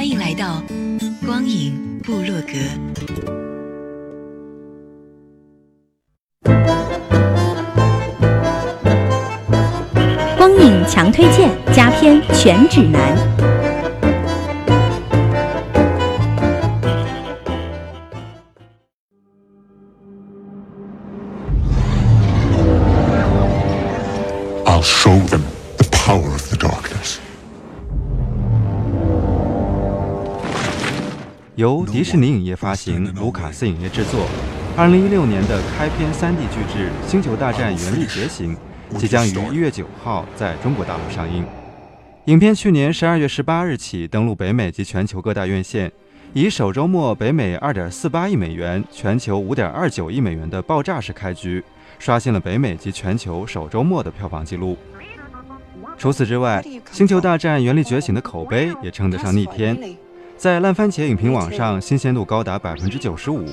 欢迎来到。光影部落格，光影强推荐，佳片全指南。I'll show them the power of the dark. 由迪士尼影业发行，卢卡斯影业制作，2016年的开篇 3D 巨制《星球大战：原力觉醒》即将于1月9号在中国大陆上映。影片去年12月18日起登陆北美及全球各大院线，以首周末北美2.48亿美元、全球5.29亿美元的爆炸式开局，刷新了北美及全球首周末的票房纪录。除此之外，《星球大战：原力觉醒》的口碑也称得上逆天。在烂番茄影评网上，新鲜度高达百分之九十五，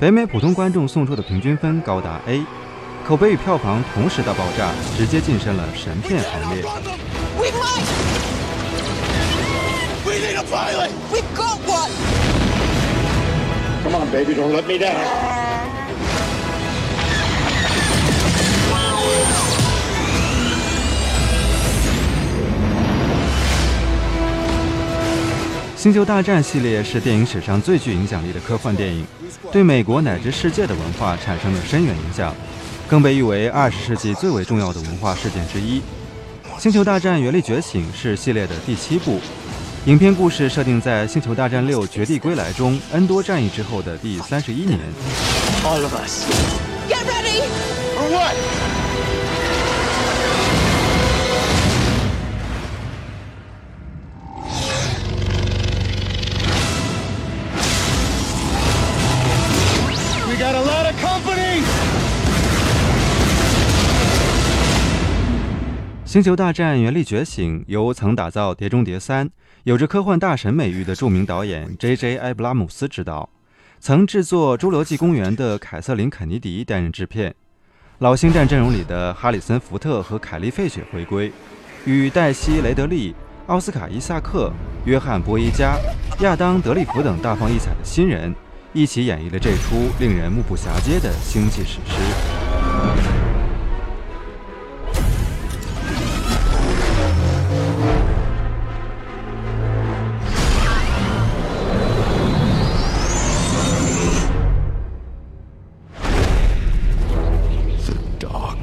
北美普通观众送出的平均分高达 A，口碑与票房同时大爆炸，直接晋升了神片行列。《星球大战》系列是电影史上最具影响力的科幻电影，对美国乃至世界的文化产生了深远影响，更被誉为二十世纪最为重要的文化事件之一。《星球大战：原力觉醒》是系列的第七部，影片故事设定在《星球大战六：绝地归来》中 N 多战役之后的第三十一年。《星球大战：原力觉醒》由曾打造《碟中谍三》、有着科幻大神美誉的著名导演 J.J. 埃布拉姆斯执导，曾制作《侏罗纪公园》的凯瑟琳·肯尼迪担任制片。老星战阵容里的哈里森·福特和凯莉·费雪回归，与黛西·雷德利、奥斯卡·伊萨克、约翰·波伊加、亚当·德利普等大放异彩的新人一起演绎了这出令人目不暇接的星际史诗。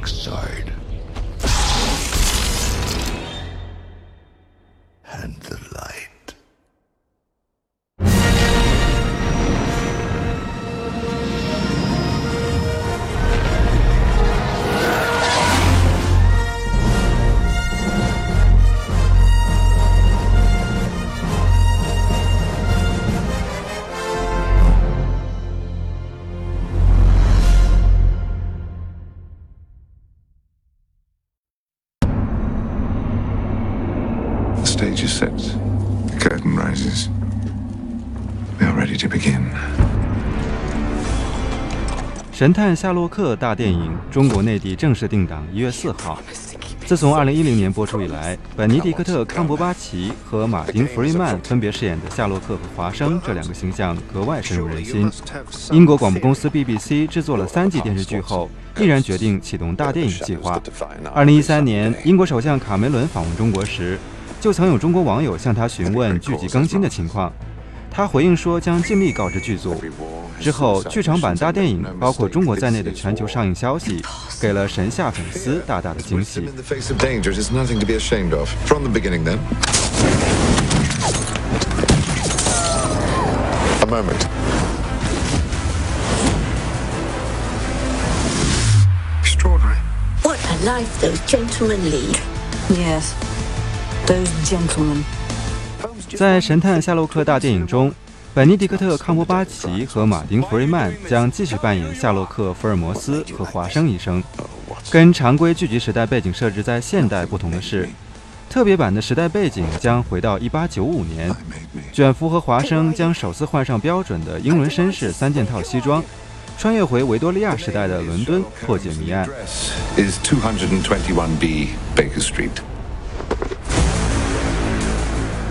dark side. Stage is set. The curtain rises. We are ready to begin. 神探夏洛克大电影中国内地正式定档一月四号。自从二零一零年播出以来，本尼迪克特·康伯巴奇和马丁·弗瑞曼分别饰演的夏洛克和华生这两个形象格外深入人心。英国广播公司 BBC 制作了三季电视剧后，毅然决定启动大电影计划。二零一三年，英国首相卡梅伦访问中国时。就曾有中国网友向他询问剧集更新的情况，他回应说将尽力告知剧组。之后，剧场版大电影包括中国在内的全球上映消息，给了神下粉丝大大的惊喜。What a life those gentlemen lead. Yes. Those gentlemen. 在《神探夏洛克》大电影中，本尼迪克特·康伯巴奇和马丁·弗瑞曼将继续扮演夏洛克·福尔摩斯和华生医生。跟常规剧集时代背景设置在现代不同的是，特别版的时代背景将回到1895年。卷福和华生将首次换上标准的英伦绅士三件套西装，穿越回维多利亚时代的伦敦，破解谜案。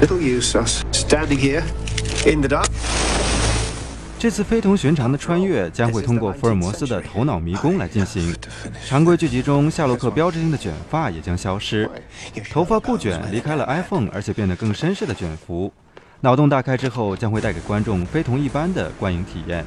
Little use us standing here in the dark. 这次非同寻常的穿越将会通过福尔摩斯的头脑迷宫来进行。常规剧集中，夏洛克标志性的卷发也将消失，头发不卷，离开了 iPhone，而且变得更绅士的卷福。脑洞大开之后，将会带给观众非同一般的观影体验。